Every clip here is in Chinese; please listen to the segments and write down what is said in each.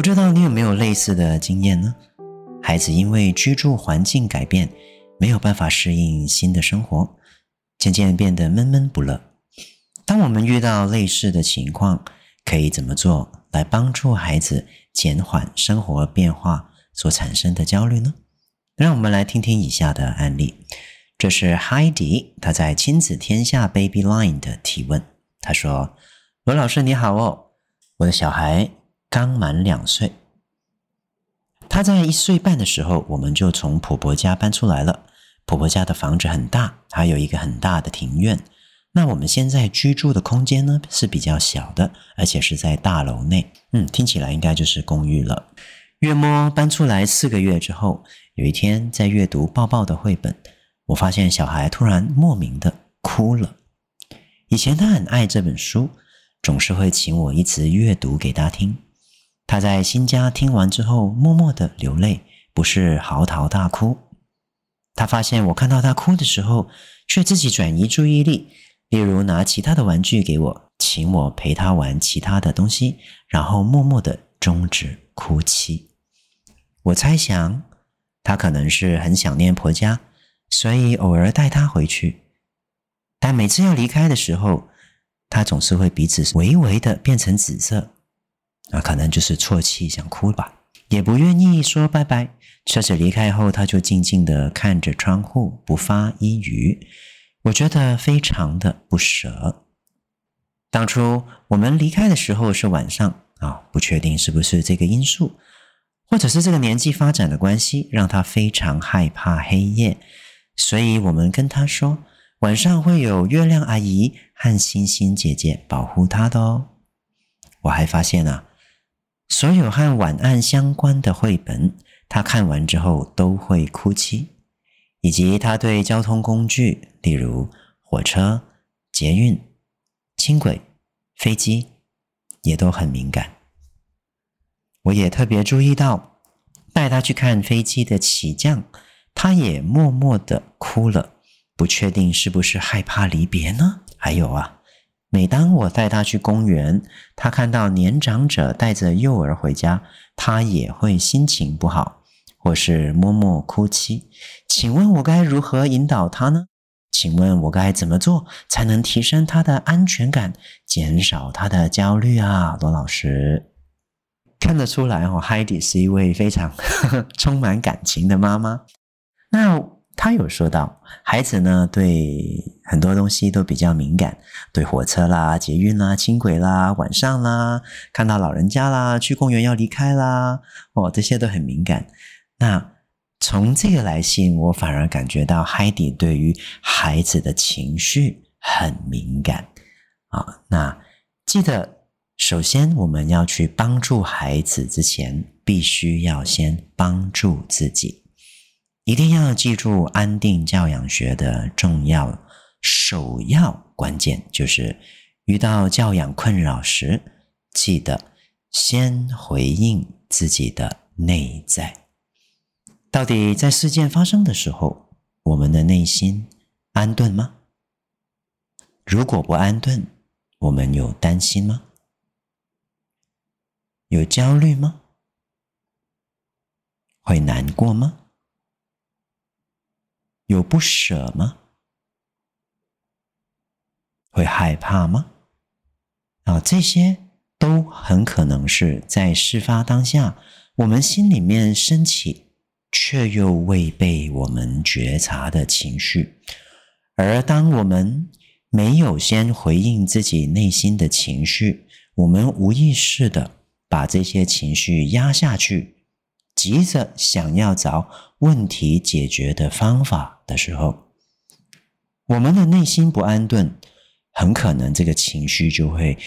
不知道你有没有类似的经验呢？孩子因为居住环境改变，没有办法适应新的生活，渐渐变得闷闷不乐。当我们遇到类似的情况，可以怎么做来帮助孩子减缓生活变化所产生的焦虑呢？让我们来听听以下的案例。这是 Heidi 她在亲子天下 Baby Line 的提问。她说：“罗老师你好哦，我的小孩。”刚满两岁，他在一岁半的时候，我们就从婆婆家搬出来了。婆婆家的房子很大，还有一个很大的庭院。那我们现在居住的空间呢，是比较小的，而且是在大楼内。嗯，听起来应该就是公寓了。月末搬出来四个月之后，有一天在阅读抱抱的绘本，我发现小孩突然莫名的哭了。以前他很爱这本书，总是会请我一直阅读给他听。他在新家听完之后，默默的流泪，不是嚎啕大哭。他发现我看到他哭的时候，却自己转移注意力，例如拿其他的玩具给我，请我陪他玩其他的东西，然后默默的终止哭泣。我猜想，他可能是很想念婆家，所以偶尔带他回去。但每次要离开的时候，他总是会鼻子微微的变成紫色。那可能就是啜泣，想哭吧，也不愿意说拜拜。车子离开后，他就静静地看着窗户，不发一语。我觉得非常的不舍。当初我们离开的时候是晚上啊，不确定是不是这个因素，或者是这个年纪发展的关系，让他非常害怕黑夜。所以我们跟他说，晚上会有月亮阿姨和星星姐姐保护他的哦。我还发现啊。所有和晚安相关的绘本，他看完之后都会哭泣，以及他对交通工具，例如火车、捷运、轻轨、飞机，也都很敏感。我也特别注意到，带他去看飞机的起降，他也默默地哭了，不确定是不是害怕离别呢？还有啊。每当我带他去公园，他看到年长者带着幼儿回家，他也会心情不好，或是默默哭泣。请问我该如何引导他呢？请问我该怎么做才能提升他的安全感，减少他的焦虑啊？罗老师，看得出来哦，Heidi 是一位非常 充满感情的妈妈。那。他有说到，孩子呢，对很多东西都比较敏感，对火车啦、捷运啦、轻轨啦、晚上啦、看到老人家啦、去公园要离开啦，哦，这些都很敏感。那从这个来信，我反而感觉到 Heidi 对于孩子的情绪很敏感啊。那记得，首先我们要去帮助孩子之前，必须要先帮助自己。一定要记住安定教养学的重要首要关键，就是遇到教养困扰时，记得先回应自己的内在。到底在事件发生的时候，我们的内心安顿吗？如果不安顿，我们有担心吗？有焦虑吗？会难过吗？有不舍吗？会害怕吗？啊，这些都很可能是在事发当下，我们心里面升起却又未被我们觉察的情绪。而当我们没有先回应自己内心的情绪，我们无意识的把这些情绪压下去。急着想要找问题解决的方法的时候，我们的内心不安顿，很可能这个情绪就会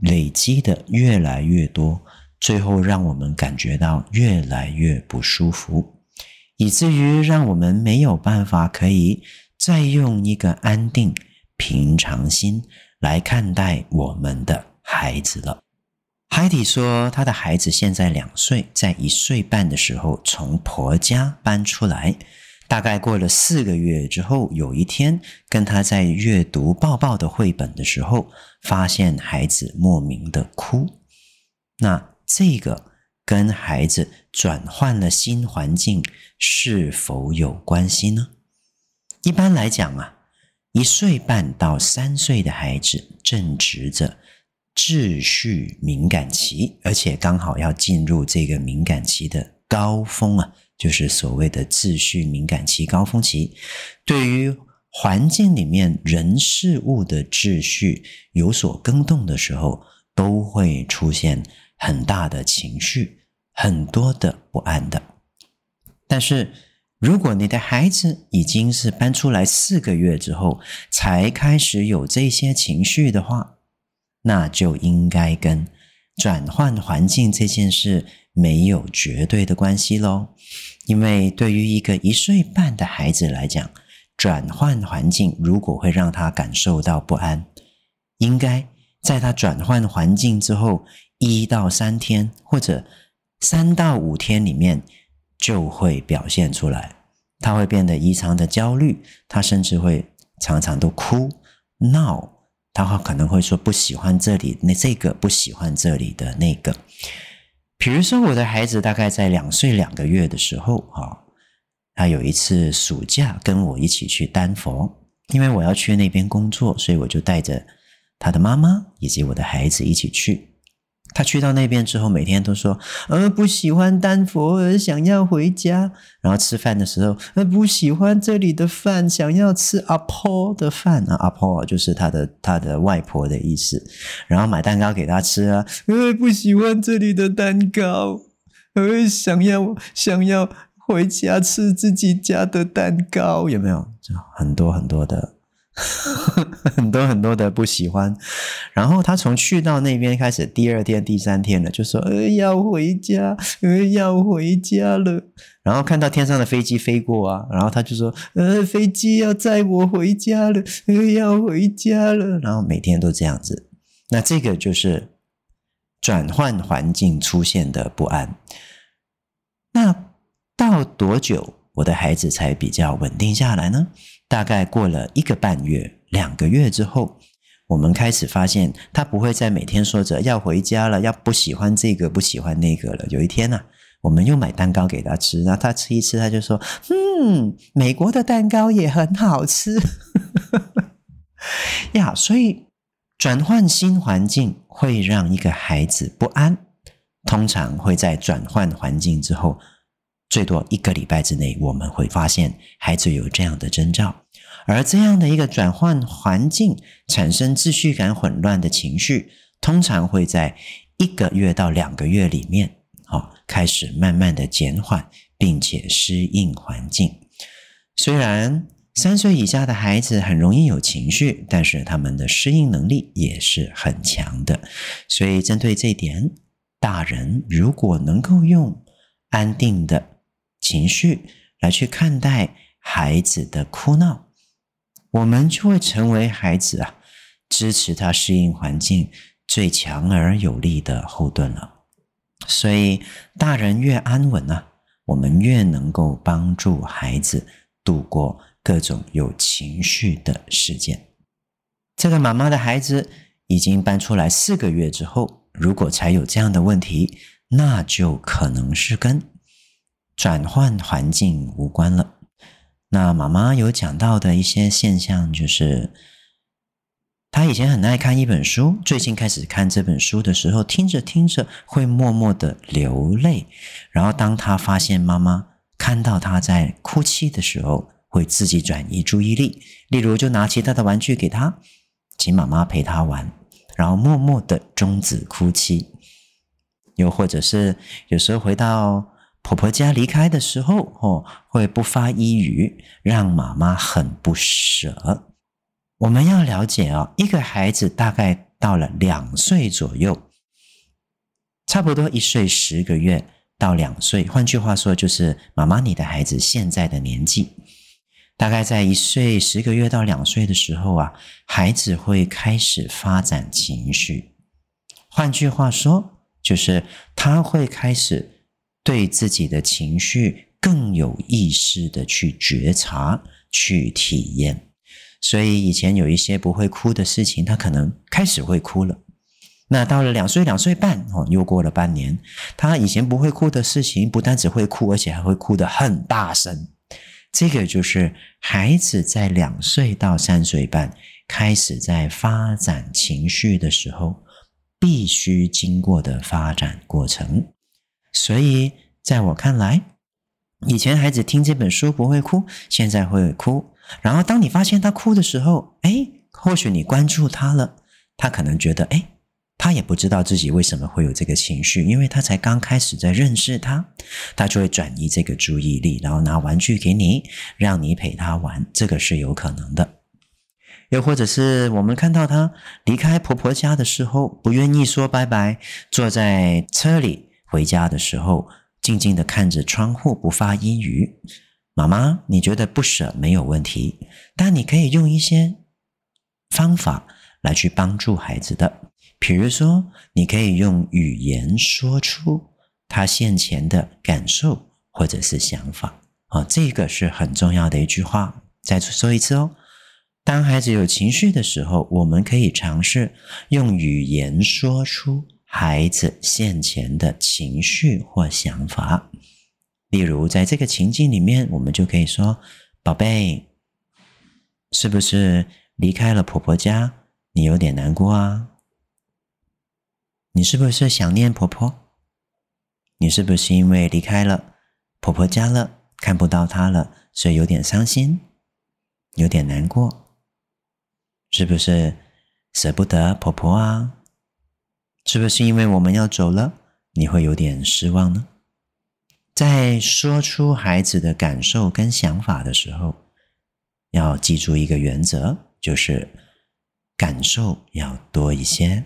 累积的越来越多，最后让我们感觉到越来越不舒服，以至于让我们没有办法可以再用一个安定、平常心来看待我们的孩子了。海蒂说，她的孩子现在两岁，在一岁半的时候从婆家搬出来。大概过了四个月之后，有一天跟他在阅读抱抱的绘本的时候，发现孩子莫名的哭。那这个跟孩子转换了新环境是否有关系呢？一般来讲啊，一岁半到三岁的孩子正值着秩序敏感期，而且刚好要进入这个敏感期的高峰啊。就是所谓的秩序敏感期高峰期，对于环境里面人事物的秩序有所更动的时候，都会出现很大的情绪，很多的不安的。但是，如果你的孩子已经是搬出来四个月之后才开始有这些情绪的话，那就应该跟转换环境这件事没有绝对的关系喽。因为对于一个一岁半的孩子来讲，转换环境如果会让他感受到不安，应该在他转换环境之后一到三天或者三到五天里面就会表现出来，他会变得异常的焦虑，他甚至会常常都哭闹，他可能会说不喜欢这里那这个，不喜欢这里的那个。比如说，我的孩子大概在两岁两个月的时候，啊，他有一次暑假跟我一起去丹佛，因为我要去那边工作，所以我就带着他的妈妈以及我的孩子一起去。他去到那边之后，每天都说：“呃，不喜欢丹佛，呃，想要回家。”然后吃饭的时候，呃，不喜欢这里的饭，想要吃阿婆的饭啊。阿婆就是他的他的外婆的意思。然后买蛋糕给他吃啊，呃，不喜欢这里的蛋糕，呃，想要想要回家吃自己家的蛋糕，有没有？就很多很多的。很多很多的不喜欢，然后他从去到那边开始，第二天、第三天了，就说：“呃，要回家，呃，要回家了。”然后看到天上的飞机飞过啊，然后他就说：“呃，飞机要载我回家了，呃，要回家了。”然后每天都这样子，那这个就是转换环境出现的不安。那到多久我的孩子才比较稳定下来呢？大概过了一个半月、两个月之后，我们开始发现他不会再每天说着要回家了，要不喜欢这个、不喜欢那个了。有一天呢、啊，我们又买蛋糕给他吃，然后他吃一吃，他就说：“嗯，美国的蛋糕也很好吃。”呀，所以转换新环境会让一个孩子不安，通常会在转换环境之后。最多一个礼拜之内，我们会发现孩子有这样的征兆，而这样的一个转换环境产生秩序感混乱的情绪，通常会在一个月到两个月里面，好，开始慢慢的减缓，并且适应环境。虽然三岁以下的孩子很容易有情绪，但是他们的适应能力也是很强的。所以针对这一点，大人如果能够用安定的。情绪来去看待孩子的哭闹，我们就会成为孩子啊，支持他适应环境最强而有力的后盾了。所以，大人越安稳呢，我们越能够帮助孩子度过各种有情绪的事件。这个妈妈的孩子已经搬出来四个月之后，如果才有这样的问题，那就可能是跟。转换环境无关了。那妈妈有讲到的一些现象，就是她以前很爱看一本书，最近开始看这本书的时候，听着听着会默默的流泪。然后当她发现妈妈看到她在哭泣的时候，会自己转移注意力，例如就拿其他的玩具给她，请妈妈陪她玩，然后默默的终止哭泣。又或者是有时候回到。婆婆家离开的时候，哦，会不发一语，让妈妈很不舍。我们要了解啊，一个孩子大概到了两岁左右，差不多一岁十个月到两岁，换句话说，就是妈妈你的孩子现在的年纪，大概在一岁十个月到两岁的时候啊，孩子会开始发展情绪。换句话说，就是他会开始对自己的情绪更有意识的去觉察、去体验。所以以前有一些不会哭的事情，他可能开始会哭了。那到了两岁、两岁半哦，又过了半年，他以前不会哭的事情，不但只会哭，而且还会哭得很大声。这个就是孩子在两岁到三岁半开始在发展情绪的时候，必须经过的发展过程。所以在我看来，以前孩子听这本书不会哭，现在会哭。然后当你发现他哭的时候，哎，或许你关注他了，他可能觉得，哎。他也不知道自己为什么会有这个情绪，因为他才刚开始在认识他，他就会转移这个注意力，然后拿玩具给你，让你陪他玩，这个是有可能的。又或者是我们看到他离开婆婆家的时候，不愿意说拜拜，坐在车里回家的时候，静静的看着窗户，不发一语。妈妈，你觉得不舍没有问题，但你可以用一些方法来去帮助孩子的。比如说，你可以用语言说出他现前的感受或者是想法啊，这个是很重要的一句话。再说一次哦，当孩子有情绪的时候，我们可以尝试用语言说出孩子现前的情绪或想法。例如，在这个情境里面，我们就可以说：“宝贝，是不是离开了婆婆家，你有点难过啊？”你是不是想念婆婆？你是不是因为离开了婆婆家了，看不到她了，所以有点伤心，有点难过？是不是舍不得婆婆啊？是不是因为我们要走了，你会有点失望呢？在说出孩子的感受跟想法的时候，要记住一个原则，就是感受要多一些。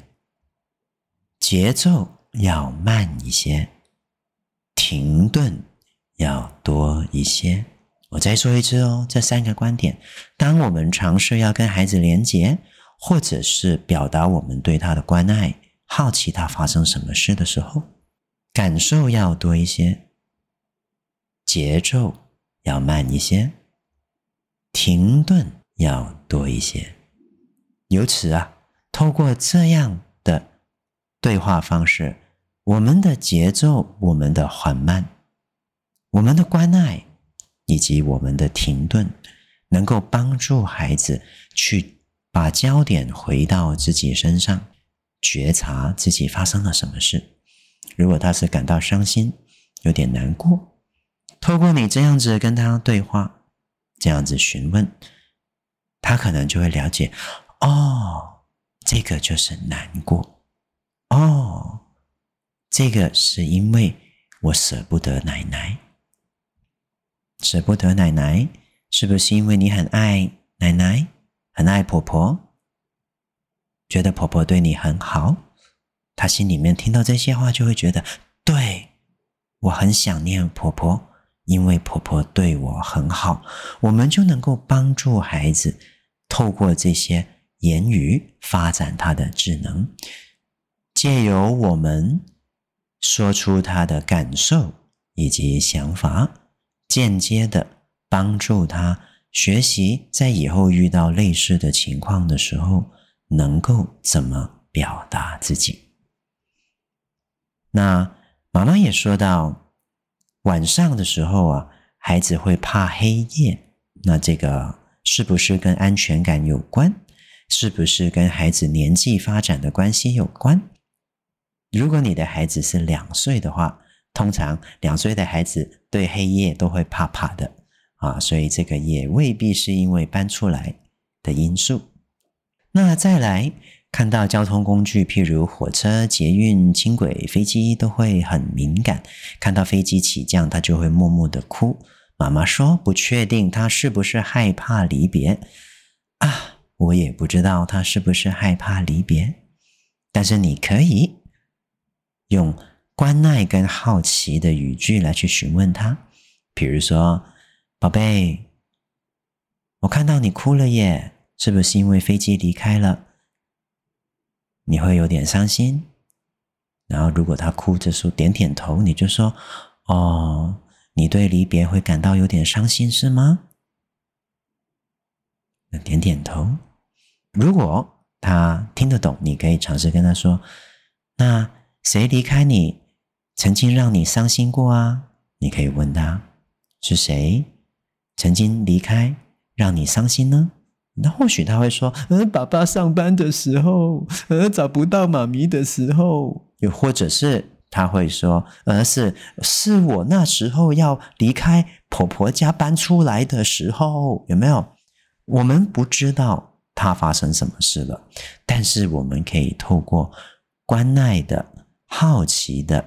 节奏要慢一些，停顿要多一些。我再说一次哦，这三个观点，当我们尝试要跟孩子连接，或者是表达我们对他的关爱、好奇他发生什么事的时候，感受要多一些，节奏要慢一些，停顿要多一些。由此啊，透过这样的。对话方式，我们的节奏，我们的缓慢，我们的关爱，以及我们的停顿，能够帮助孩子去把焦点回到自己身上，觉察自己发生了什么事。如果他是感到伤心，有点难过，透过你这样子跟他对话，这样子询问，他可能就会了解，哦，这个就是难过。哦，这个是因为我舍不得奶奶，舍不得奶奶，是不是因为你很爱奶奶，很爱婆婆，觉得婆婆对你很好？她心里面听到这些话，就会觉得，对，我很想念婆婆，因为婆婆对我很好。我们就能够帮助孩子透过这些言语发展他的智能。借由我们说出他的感受以及想法，间接的帮助他学习，在以后遇到类似的情况的时候，能够怎么表达自己。那妈妈也说到，晚上的时候啊，孩子会怕黑夜，那这个是不是跟安全感有关？是不是跟孩子年纪发展的关系有关？如果你的孩子是两岁的话，通常两岁的孩子对黑夜都会怕怕的啊，所以这个也未必是因为搬出来的因素。那再来看到交通工具，譬如火车、捷运、轻轨、飞机，都会很敏感。看到飞机起降，他就会默默的哭。妈妈说不确定他是不是害怕离别啊，我也不知道他是不是害怕离别，但是你可以。用关爱跟好奇的语句来去询问他，比如说：“宝贝，我看到你哭了耶，是不是因为飞机离开了？你会有点伤心？”然后如果他哭着说点点头，你就说：“哦，你对离别会感到有点伤心是吗？”那点点头。如果他听得懂，你可以尝试跟他说：“那谁离开你？”曾经让你伤心过啊？你可以问他是谁曾经离开让你伤心呢？那或许他会说：“嗯，爸爸上班的时候，呃，找不到妈咪的时候。”又或者是他会说：“呃，是是我那时候要离开婆婆家搬出来的时候，有没有？”我们不知道他发生什么事了，但是我们可以透过关爱的好奇的。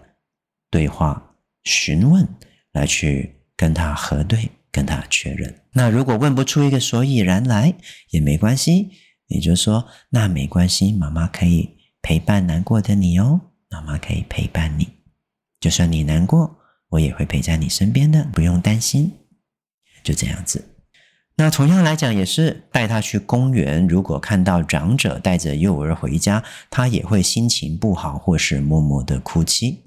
对话询问来去跟他核对，跟他确认。那如果问不出一个所以然来也没关系，你就说那没关系，妈妈可以陪伴难过的你哦，妈妈可以陪伴你，就算你难过，我也会陪在你身边的，不用担心。就这样子。那同样来讲，也是带他去公园，如果看到长者带着幼儿回家，他也会心情不好，或是默默的哭泣。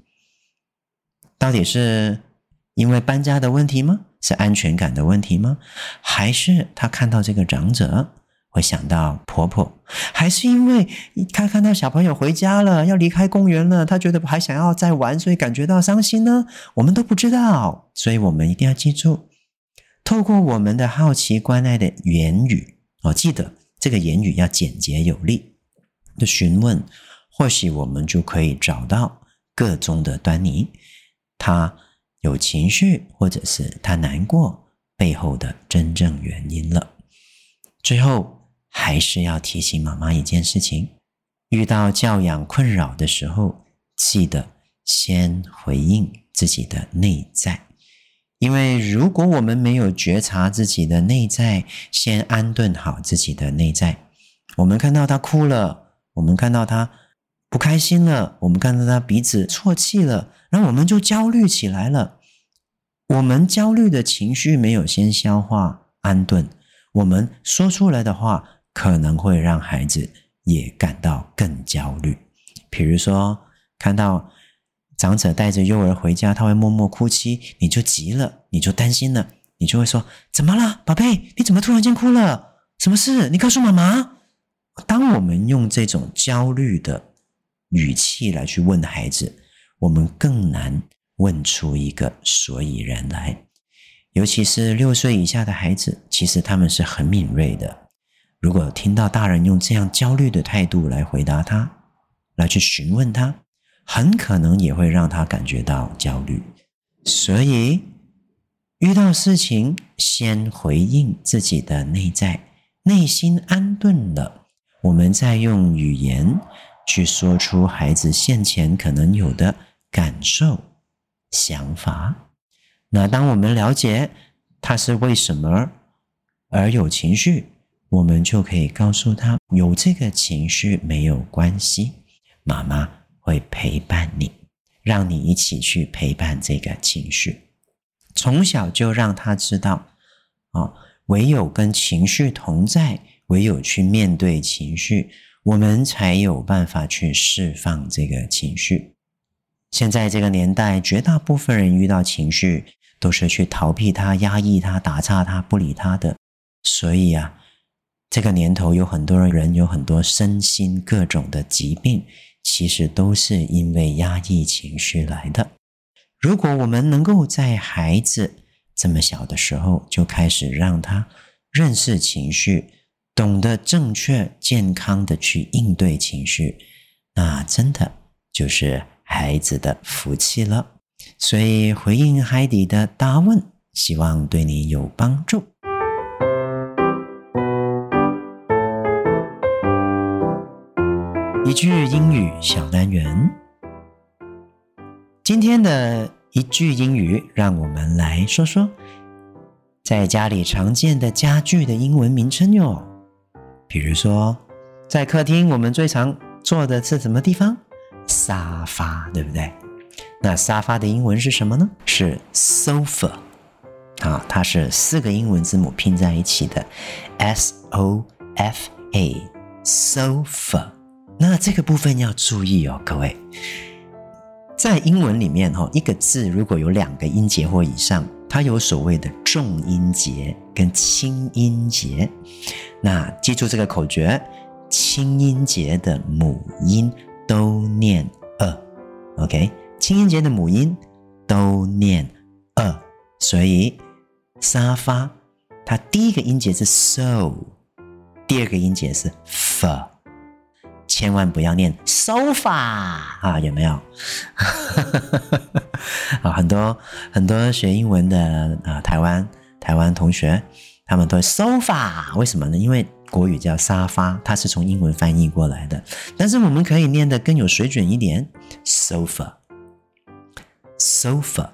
到底是因为搬家的问题吗？是安全感的问题吗？还是他看到这个长者会想到婆婆？还是因为他看到小朋友回家了，要离开公园了，他觉得还想要再玩，所以感觉到伤心呢？我们都不知道，所以我们一定要记住，透过我们的好奇、关爱的言语，哦，记得这个言语要简洁有力的询问，或许我们就可以找到个中的端倪。他有情绪，或者是他难过背后的真正原因了。最后，还是要提醒妈妈一件事情：遇到教养困扰的时候，记得先回应自己的内在。因为如果我们没有觉察自己的内在，先安顿好自己的内在，我们看到他哭了，我们看到他不开心了，我们看到他鼻子啜泣了。然后我们就焦虑起来了。我们焦虑的情绪没有先消化安顿，我们说出来的话可能会让孩子也感到更焦虑。比如说，看到长者带着幼儿回家，他会默默哭泣，你就急了，你就担心了，你就会说：“怎么了，宝贝？你怎么突然间哭了？什么事？你告诉妈妈。”当我们用这种焦虑的语气来去问孩子。我们更难问出一个所以然来，尤其是六岁以下的孩子，其实他们是很敏锐的。如果听到大人用这样焦虑的态度来回答他，来去询问他，很可能也会让他感觉到焦虑。所以，遇到事情先回应自己的内在，内心安顿了，我们再用语言去说出孩子现前可能有的。感受、想法，那当我们了解他是为什么而有情绪，我们就可以告诉他：有这个情绪没有关系，妈妈会陪伴你，让你一起去陪伴这个情绪。从小就让他知道，哦，唯有跟情绪同在，唯有去面对情绪，我们才有办法去释放这个情绪。现在这个年代，绝大部分人遇到情绪都是去逃避它、压抑它、打岔它、不理它的。所以啊，这个年头有很多人有很多身心各种的疾病，其实都是因为压抑情绪来的。如果我们能够在孩子这么小的时候就开始让他认识情绪，懂得正确健康的去应对情绪，那真的就是。孩子的福气了，所以回应海底的大问，希望对你有帮助。一句英语小单元，今天的一句英语，让我们来说说在家里常见的家具的英文名称哟。比如说，在客厅，我们最常坐的是什么地方？沙发，对不对？那沙发的英文是什么呢？是 sofa 啊，它是四个英文字母拼在一起的，s o f a，sofa。那这个部分要注意哦，各位，在英文里面哈，一个字如果有两个音节或以上，它有所谓的重音节跟轻音节。那记住这个口诀，轻音节的母音都念呃，OK。轻音节的母音都念呃，所以沙发它第一个音节是 so，第二个音节是 f，千万不要念 sofa 啊，有没有？啊，很多很多学英文的啊，台湾台湾同学他们都会 sofa，为什么呢？因为国语叫沙发，它是从英文翻译过来的，但是我们可以念得更有水准一点，sofa。sofa，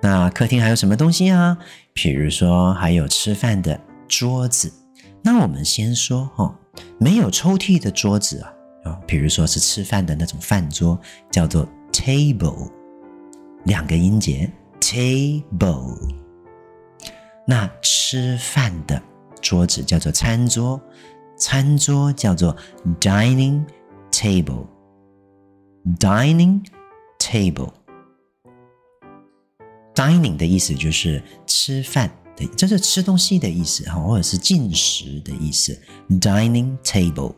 那客厅还有什么东西啊？比如说还有吃饭的桌子。那我们先说哈，没有抽屉的桌子啊，啊，比如说是吃饭的那种饭桌，叫做 table，两个音节 table。那吃饭的桌子叫做餐桌，餐桌叫做 dining table，dining。Table，dining 的意思就是吃饭的，就是吃东西的意思哈，或者是进食的意思。Dining table，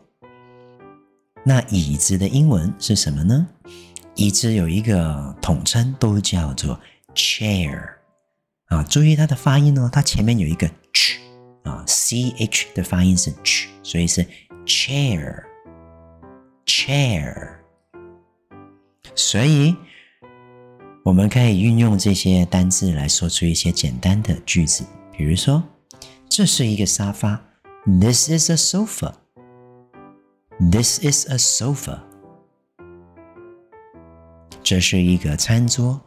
那椅子的英文是什么呢？椅子有一个统称，都叫做 chair 啊。注意它的发音哦，它前面有一个 ch 啊，ch 的发音是 ch，所以是 chair，chair。所以，我们可以运用这些单字来说出一些简单的句子，比如说，这是一个沙发，This is a sofa。This is a sofa。这是一个餐桌，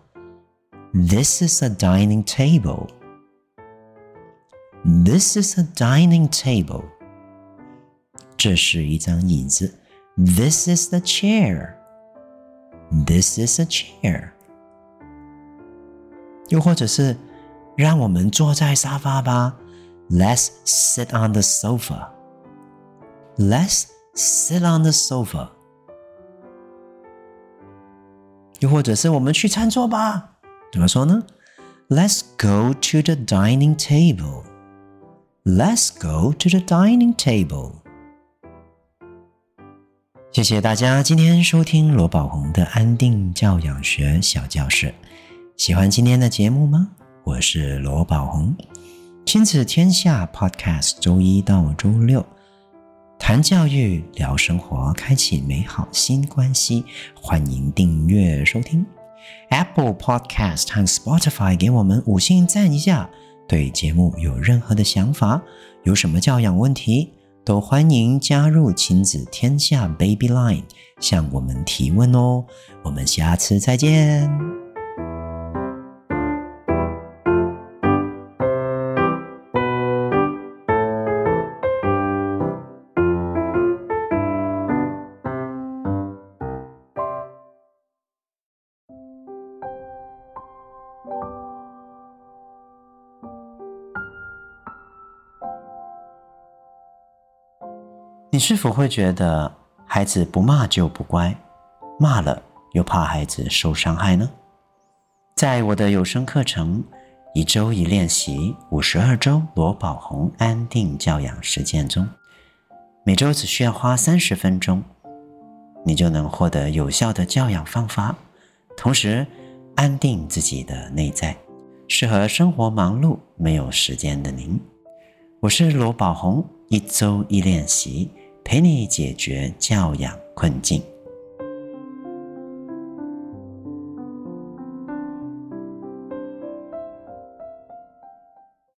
This is a dining table。This is a dining table。这是一张椅子，This is the chair。This is a chair。又或者是，让我们坐在沙发吧。Let's sit on the sofa。Let's sit on the sofa。 又或者是我们去餐桌吧？怎么说呢？Let's go to the dining table。Let's go to the dining table。谢谢大家今天收听罗宝红的安定教养学小教室。喜欢今天的节目吗？我是罗宝红，亲子天下 Podcast，周一到周六谈教育、聊生活，开启美好新关系。欢迎订阅收听 Apple Podcast 和 Spotify，给我们五星赞一下。对节目有任何的想法，有什么教养问题？都欢迎加入亲子天下 Baby Line，向我们提问哦。我们下次再见。你是否会觉得孩子不骂就不乖，骂了又怕孩子受伤害呢？在我的有声课程《一周一练习五十二周罗宝鸿安定教养实践》中，每周只需要花三十分钟，你就能获得有效的教养方法，同时安定自己的内在，适合生活忙碌没有时间的您。我是罗宝红，一周一练习。陪你解决教养困境。